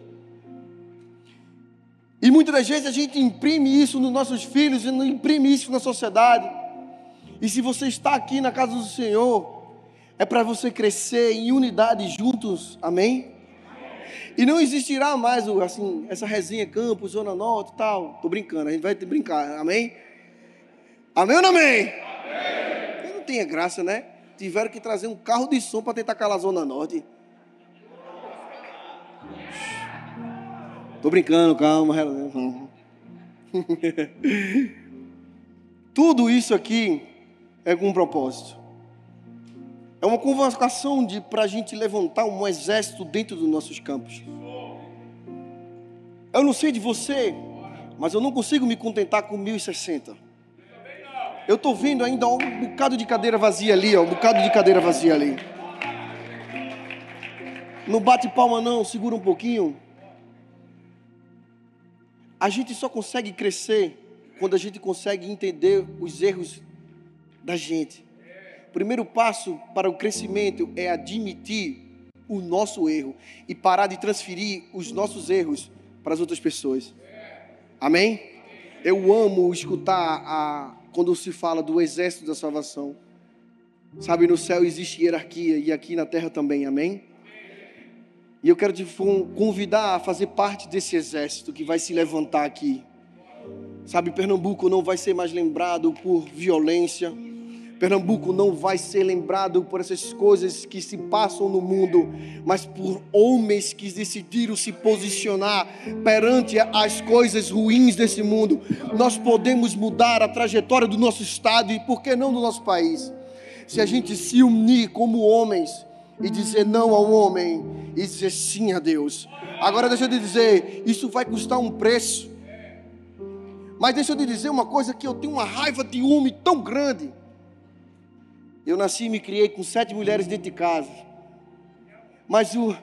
E muitas das vezes a gente imprime isso nos nossos filhos e não imprime isso na sociedade. E se você está aqui na casa do Senhor, é para você crescer em unidade juntos, amém? E não existirá mais assim, essa resenha campo, zona norte e tal. Tô brincando, a gente vai brincar, amém? Amém ou não amém? amém. Não tenha graça, né? Tiveram que trazer um carro de som para tentar calar a zona norte. Tô brincando, calma. Tudo isso aqui é com um propósito. É uma convocação de para a gente levantar um exército dentro dos nossos campos. Eu não sei de você, mas eu não consigo me contentar com 1060. Eu estou vendo ainda um bocado de cadeira vazia ali, ó, um bocado de cadeira vazia ali. Não bate palma não, segura um pouquinho. A gente só consegue crescer quando a gente consegue entender os erros da gente. O primeiro passo para o crescimento é admitir o nosso erro e parar de transferir os nossos erros para as outras pessoas. Amém? Eu amo escutar a, quando se fala do exército da salvação. Sabe, no céu existe hierarquia e aqui na terra também, amém? E eu quero te convidar a fazer parte desse exército que vai se levantar aqui. Sabe, Pernambuco não vai ser mais lembrado por violência. Pernambuco não vai ser lembrado por essas coisas que se passam no mundo, mas por homens que decidiram se posicionar perante as coisas ruins desse mundo. Nós podemos mudar a trajetória do nosso estado e, por que não, do nosso país? Se a gente se unir como homens e dizer não ao homem e dizer sim a Deus. Agora deixa eu te dizer, isso vai custar um preço. Mas deixa eu te dizer uma coisa que eu tenho uma raiva de homem tão grande. Eu nasci e me criei com sete mulheres dentro de casa. Mas o,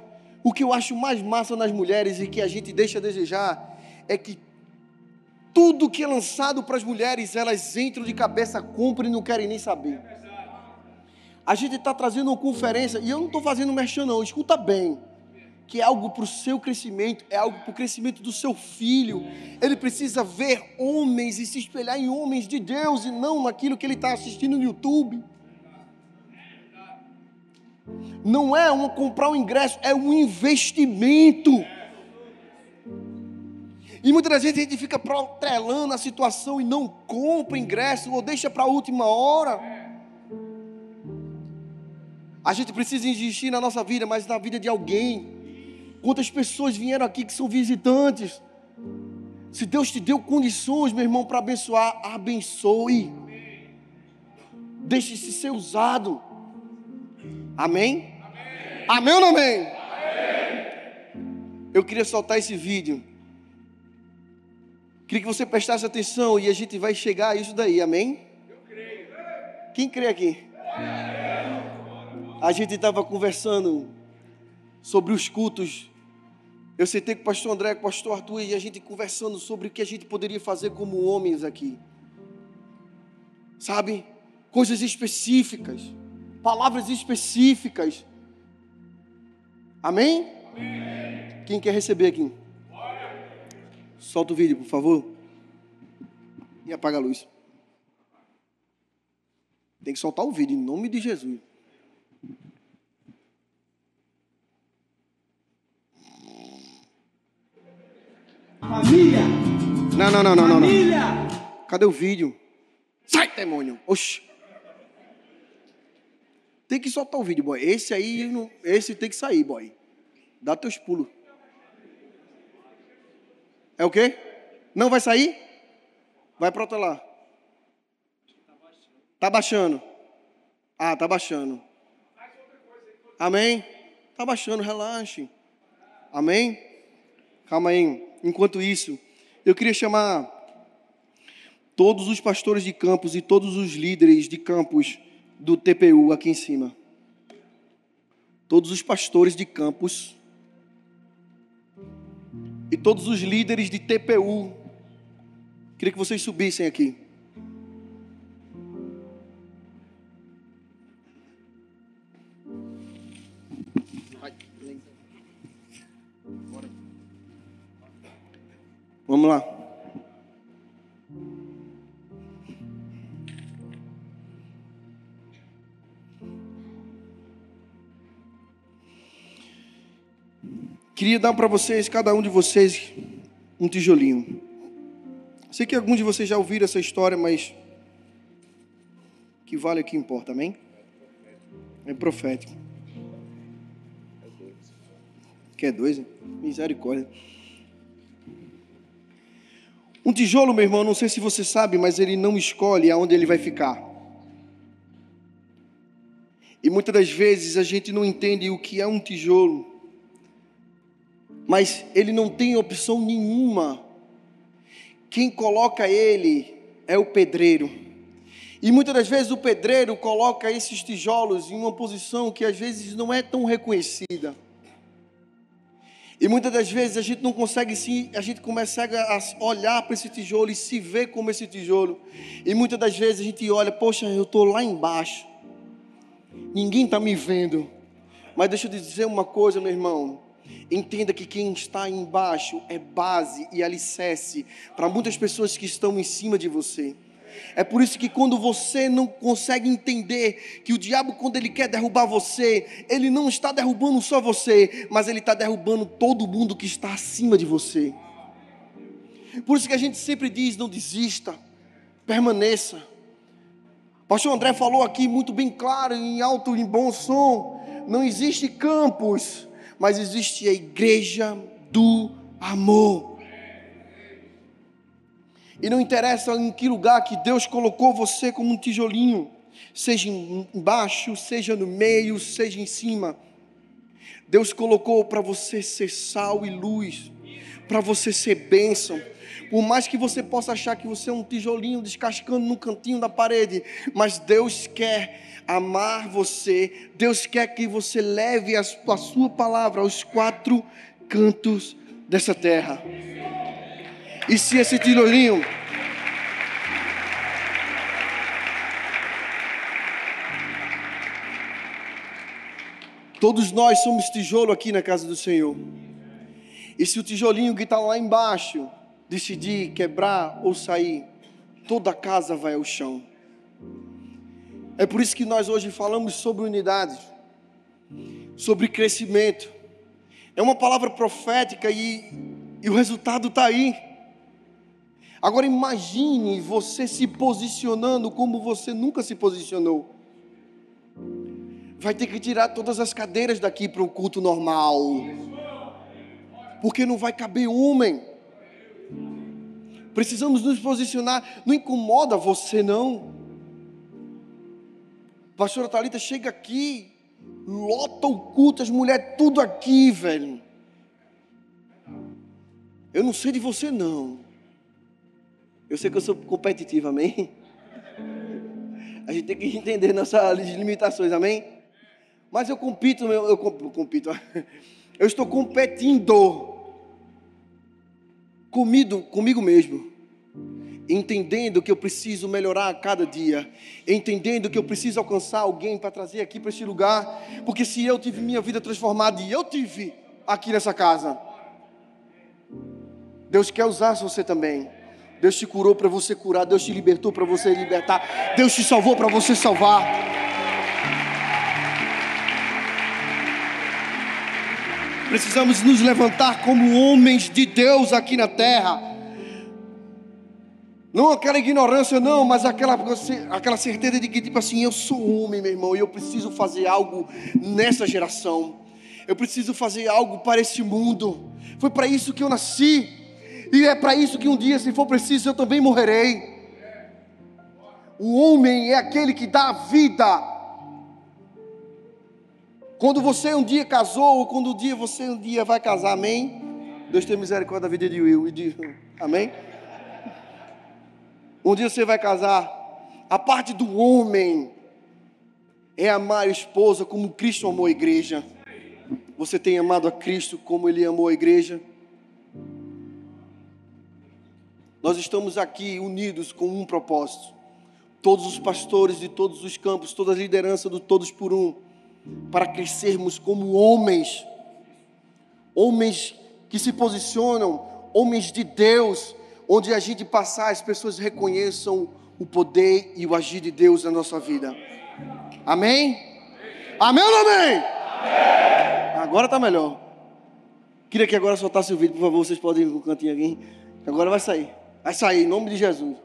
o que eu acho mais massa nas mulheres e que a gente deixa a desejar é que tudo que é lançado para as mulheres, elas entram de cabeça, compram e não querem nem saber. A gente está trazendo uma conferência, e eu não estou fazendo merchan, não, escuta bem. Que é algo para o seu crescimento, é algo para o crescimento do seu filho. Ele precisa ver homens e se espelhar em homens de Deus e não naquilo que ele está assistindo no YouTube. Não é um comprar um ingresso, é um investimento. E muitas vezes a gente fica protelando a situação e não compra ingresso ou deixa para a última hora. A gente precisa investir na nossa vida, mas na vida de alguém. Quantas pessoas vieram aqui que são visitantes? Se Deus te deu condições, meu irmão, para abençoar, abençoe. Deixe-se ser usado. Amém? Amém? Amém ou não amém? amém? Eu queria soltar esse vídeo. Queria que você prestasse atenção e a gente vai chegar a isso daí, amém? Eu creio. Quem crê aqui? Amém a gente estava conversando sobre os cultos. Eu sentei com o pastor André, com o pastor Arthur, e a gente conversando sobre o que a gente poderia fazer como homens aqui. Sabe? Coisas específicas, palavras específicas. Amém? Amém. Quem quer receber aqui? Solta o vídeo, por favor. E apaga a luz. Tem que soltar o vídeo, em nome de Jesus. Família. Não, não, não, não, não. Família. Cadê o vídeo? Sai, demônio. Oxi. Tem que soltar o vídeo, boy. Esse aí, esse tem que sair, boy. Dá teus pulos. É o quê? Não vai sair? Vai lá. Tá baixando. Ah, tá baixando. Amém? Tá baixando, relaxe. Amém? Calma aí. Enquanto isso, eu queria chamar todos os pastores de campos e todos os líderes de campos do TPU aqui em cima. todos os pastores de campus e todos os líderes de TPU. Queria que vocês subissem aqui. Vamos lá. Queria dar para vocês, cada um de vocês, um tijolinho. Sei que alguns de vocês já ouviram essa história, mas que vale o que importa, amém? É profético. Quer dois? Hein? Misericórdia. Um tijolo, meu irmão, não sei se você sabe, mas ele não escolhe aonde ele vai ficar. E muitas das vezes a gente não entende o que é um tijolo, mas ele não tem opção nenhuma. Quem coloca ele é o pedreiro. E muitas das vezes o pedreiro coloca esses tijolos em uma posição que às vezes não é tão reconhecida. E muitas das vezes a gente não consegue se, a gente começa a olhar para esse tijolo e se ver como esse tijolo. E muitas das vezes a gente olha, poxa, eu estou lá embaixo. Ninguém está me vendo. Mas deixa eu dizer uma coisa, meu irmão. Entenda que quem está embaixo é base e alicerce para muitas pessoas que estão em cima de você. É por isso que quando você não consegue entender que o diabo, quando ele quer derrubar você, ele não está derrubando só você, mas ele está derrubando todo mundo que está acima de você. Por isso que a gente sempre diz: não desista, permaneça. O pastor André falou aqui muito bem claro, em alto e bom som: não existe campos, mas existe a igreja do amor. E não interessa em que lugar que Deus colocou você como um tijolinho, seja embaixo, seja no meio, seja em cima. Deus colocou para você ser sal e luz, para você ser bênção. Por mais que você possa achar que você é um tijolinho descascando no cantinho da parede, mas Deus quer amar você, Deus quer que você leve a sua palavra aos quatro cantos dessa terra. E se esse tijolinho Todos nós somos tijolo aqui na casa do Senhor. E se o tijolinho que está lá embaixo decidir quebrar ou sair, toda a casa vai ao chão. É por isso que nós hoje falamos sobre unidade, sobre crescimento. É uma palavra profética e, e o resultado está aí. Agora imagine você se posicionando como você nunca se posicionou. Vai ter que tirar todas as cadeiras daqui para o culto normal. Porque não vai caber homem. Precisamos nos posicionar. Não incomoda você, não. Pastora Thalita chega aqui, lota o culto, as mulheres tudo aqui, velho. Eu não sei de você, não. Eu sei que eu sou competitivo, amém? A gente tem que entender nossas limitações, amém? Mas eu compito, eu, eu compito, eu estou competindo comigo, comigo mesmo, entendendo que eu preciso melhorar a cada dia, entendendo que eu preciso alcançar alguém para trazer aqui para este lugar, porque se eu tive minha vida transformada e eu tive aqui nessa casa, Deus quer usar você também. Deus te curou para você curar, Deus te libertou para você libertar, Deus te salvou para você salvar. Precisamos nos levantar como homens de Deus aqui na terra. Não aquela ignorância, não, mas aquela, aquela certeza de que, tipo assim, eu sou homem, meu irmão, e eu preciso fazer algo nessa geração. Eu preciso fazer algo para esse mundo. Foi para isso que eu nasci. E é para isso que um dia, se for preciso, eu também morrerei. O homem é aquele que dá vida. Quando você um dia casou, ou quando um dia você um dia vai casar, amém? Deus tem misericórdia da vida de Will e de. Amém? Um dia você vai casar. A parte do homem é amar a esposa como Cristo amou a igreja. Você tem amado a Cristo como Ele amou a igreja? Nós estamos aqui unidos com um propósito. Todos os pastores de todos os campos, toda a liderança do Todos por Um, para crescermos como homens, homens que se posicionam, homens de Deus, onde a gente passar, as pessoas reconheçam o poder e o agir de Deus na nossa vida. Amém? Amém ou não amém? amém. Agora está melhor. Queria que agora soltasse o vídeo, por favor. Vocês podem ir no cantinho aqui. Agora vai sair. Vai sair, em nome de Jesus.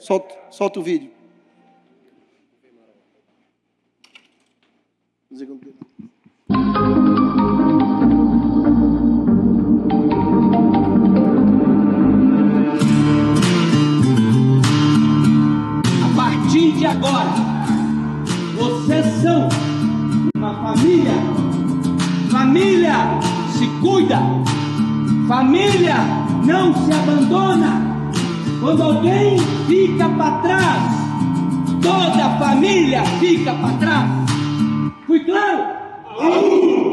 Solta, solta o vídeo. A partir de agora, vocês são uma família. Família se cuida. Família não se abandona. Quando alguém fica para trás, toda a família fica para trás. Fui claro?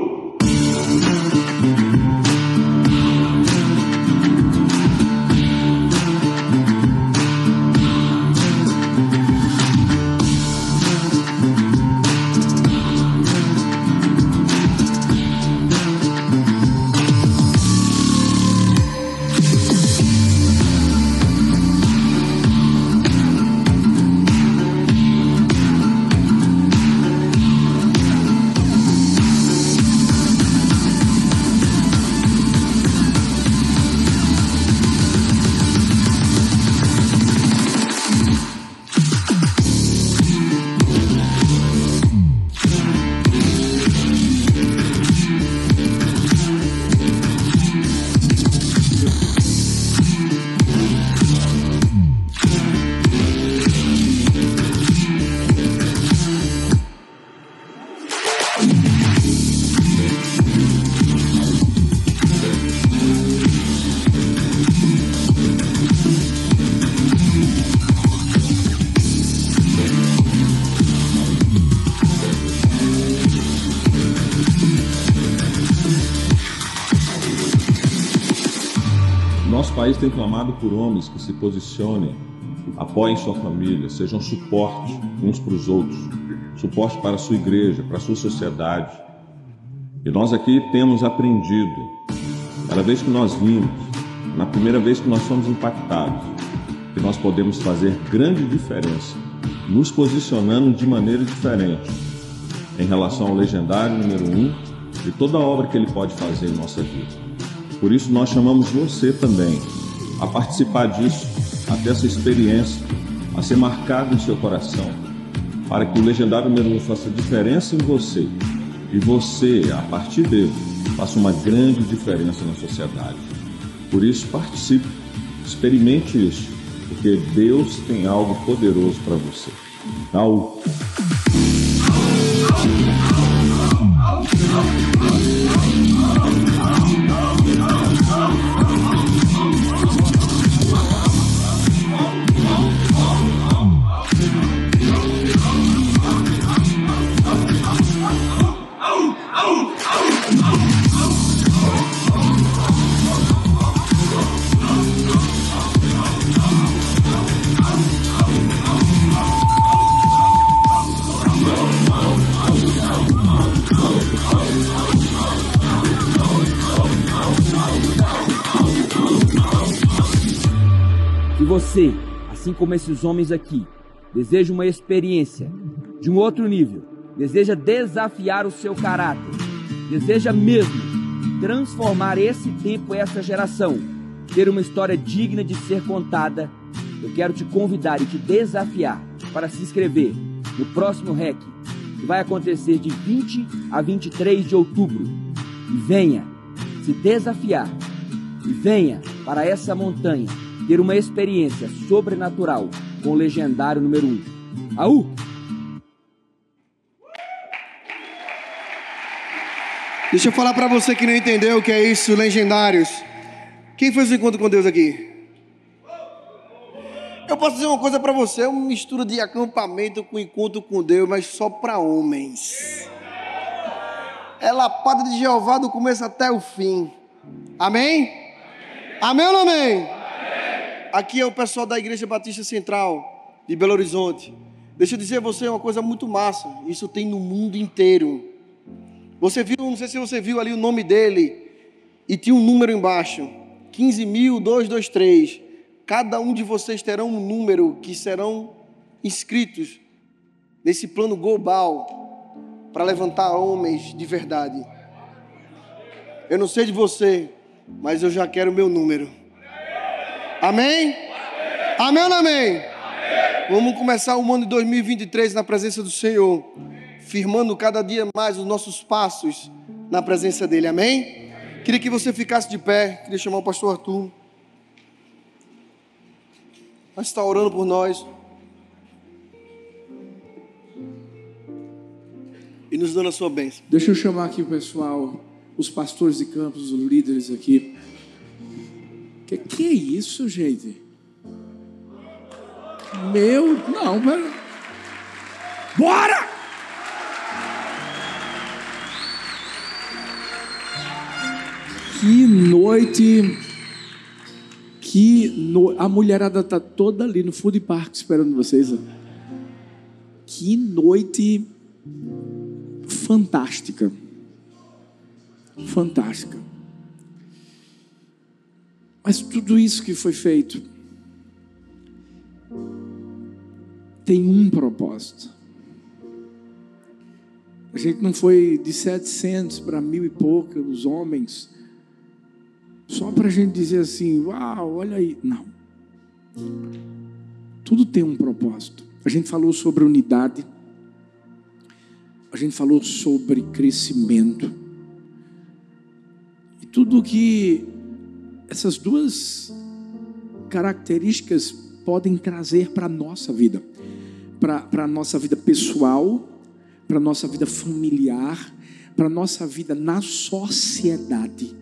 País tem clamado por homens que se posicionem, apoiem sua família, sejam suporte uns para os outros, suporte para a sua igreja, para a sua sociedade. E nós aqui temos aprendido, cada vez que nós vimos, na primeira vez que nós somos impactados, que nós podemos fazer grande diferença, nos posicionando de maneira diferente em relação ao legendário número um e toda a obra que ele pode fazer em nossa vida. Por isso nós chamamos você também a participar disso, a ter essa experiência, a ser marcado em seu coração, para que o legendário um faça diferença em você e você, a partir dele, faça uma grande diferença na sociedade. Por isso participe, experimente isso, porque Deus tem algo poderoso para você. Raul. Como esses homens aqui, deseja uma experiência de um outro nível, deseja desafiar o seu caráter, deseja mesmo transformar esse tempo, essa geração, ter uma história digna de ser contada, eu quero te convidar e te desafiar para se inscrever no próximo REC, que vai acontecer de 20 a 23 de outubro. E venha se desafiar. E venha para essa montanha ter uma experiência sobrenatural com o legendário número 1. Um. Aú! Deixa eu falar para você que não entendeu o que é isso, legendários. Quem fez o encontro com Deus aqui? Eu posso dizer uma coisa para você, é uma mistura de acampamento com encontro com Deus, mas só para homens. é lapada de Jeová do começo até o fim. Amém? Amém, ou não amém? Aqui é o pessoal da Igreja Batista Central de Belo Horizonte. Deixa eu dizer a você uma coisa muito massa. Isso tem no mundo inteiro. Você viu, não sei se você viu ali o nome dele. E tinha um número embaixo. 15.223. Cada um de vocês terá um número que serão inscritos nesse plano global para levantar homens de verdade. Eu não sei de você, mas eu já quero o meu número. Amém? Amém ou não amém? Vamos começar o ano de 2023 na presença do Senhor, firmando cada dia mais os nossos passos na presença dEle. Amém? Queria que você ficasse de pé, queria chamar o pastor Arthur. Mas está orando por nós. E nos dando a sua bênção. Deixa eu chamar aqui o pessoal, os pastores de campos, os líderes aqui. Que que é isso, gente? Meu, não, pera. Bora! Que noite. Que no... A mulherada tá toda ali no food park esperando vocês. ó. Que noite fantástica. Fantástica. Mas tudo isso que foi feito tem um propósito. A gente não foi de 700 para mil e poucos homens, só para a gente dizer assim: uau, olha aí. Não. Tudo tem um propósito. A gente falou sobre unidade, a gente falou sobre crescimento, e tudo que essas duas características podem trazer para a nossa vida, para a nossa vida pessoal, para a nossa vida familiar, para a nossa vida na sociedade.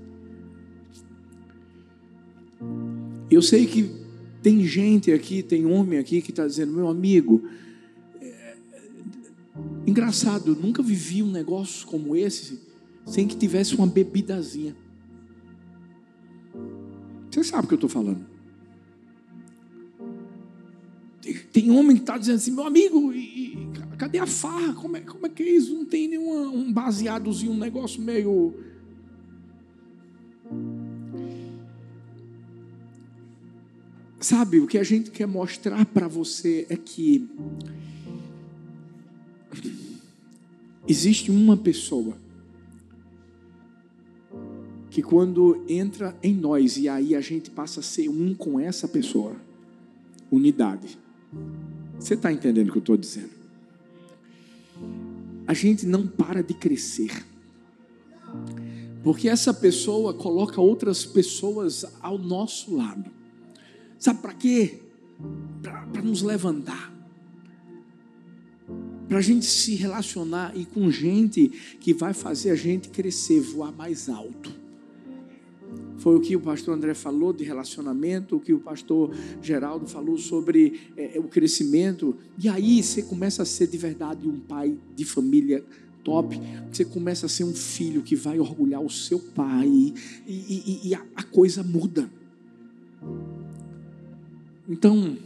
Eu sei que tem gente aqui, tem homem aqui que está dizendo, meu amigo, é, engraçado, eu nunca vivi um negócio como esse sem que tivesse uma bebidazinha. Você sabe o que eu estou falando. Tem, tem homem que está dizendo assim, meu amigo, e, e, cadê a farra? Como é, como é que é isso? Não tem nenhum um baseadozinho, um negócio meio. Sabe, o que a gente quer mostrar para você é que existe uma pessoa que quando entra em nós e aí a gente passa a ser um com essa pessoa, unidade. Você está entendendo o que eu estou dizendo? A gente não para de crescer. Porque essa pessoa coloca outras pessoas ao nosso lado. Sabe para quê? Para nos levantar. Para a gente se relacionar e com gente que vai fazer a gente crescer, voar mais alto. Foi o que o pastor André falou de relacionamento, o que o pastor Geraldo falou sobre é, o crescimento. E aí você começa a ser de verdade um pai de família top. Você começa a ser um filho que vai orgulhar o seu pai. E, e, e a, a coisa muda. Então,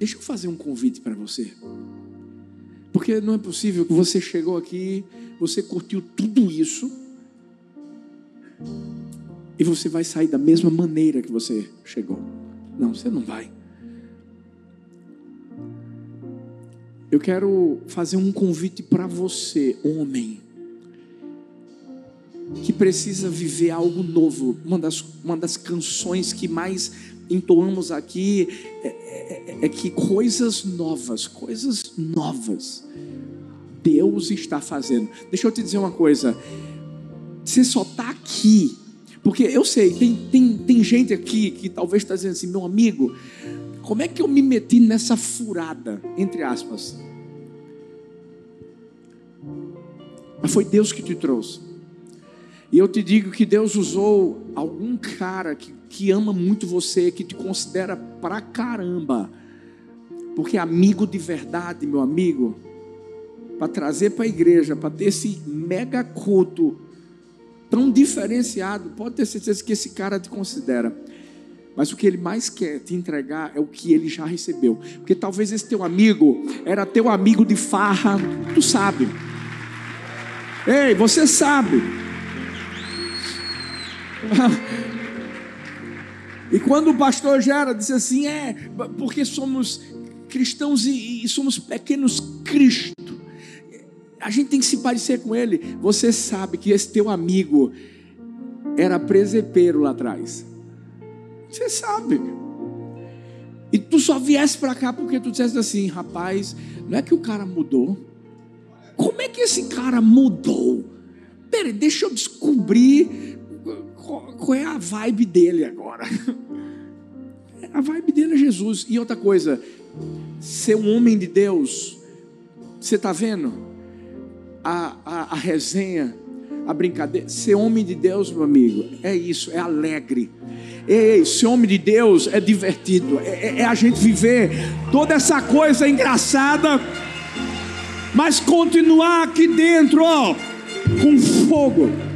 deixa eu fazer um convite para você. Porque não é possível que você chegou aqui, você curtiu tudo isso e você vai sair da mesma maneira que você chegou. Não, você não vai. Eu quero fazer um convite para você, homem, que precisa viver algo novo. Uma das, uma das canções que mais entoamos aqui é, é, é que coisas novas, coisas novas, Deus está fazendo. Deixa eu te dizer uma coisa. Você só está aqui. Porque eu sei, tem, tem, tem gente aqui que talvez está dizendo assim, meu amigo, como é que eu me meti nessa furada, entre aspas? Mas foi Deus que te trouxe. E eu te digo que Deus usou algum cara que, que ama muito você, que te considera pra caramba. Porque amigo de verdade, meu amigo, para trazer para a igreja, para ter esse mega culto tão diferenciado, pode ter certeza que esse cara te considera. Mas o que ele mais quer te entregar é o que ele já recebeu. Porque talvez esse teu amigo era teu amigo de farra, tu sabe. Ei, você sabe. E quando o pastor Gera disse assim, é, porque somos cristãos e, e somos pequenos Cristo. A gente tem que se parecer com ele. Você sabe que esse teu amigo era presepeiro lá atrás. Você sabe. E tu só viesse para cá porque tu disseste assim, rapaz, não é que o cara mudou. Como é que esse cara mudou? Peraí, deixa eu descobrir qual é a vibe dele agora. A vibe dele é Jesus. E outra coisa, ser um homem de Deus, você está vendo? A, a, a resenha, a brincadeira. Ser homem de Deus, meu amigo, é isso, é alegre. Ei, ser homem de Deus é divertido. É, é, é a gente viver toda essa coisa engraçada, mas continuar aqui dentro, ó, com fogo.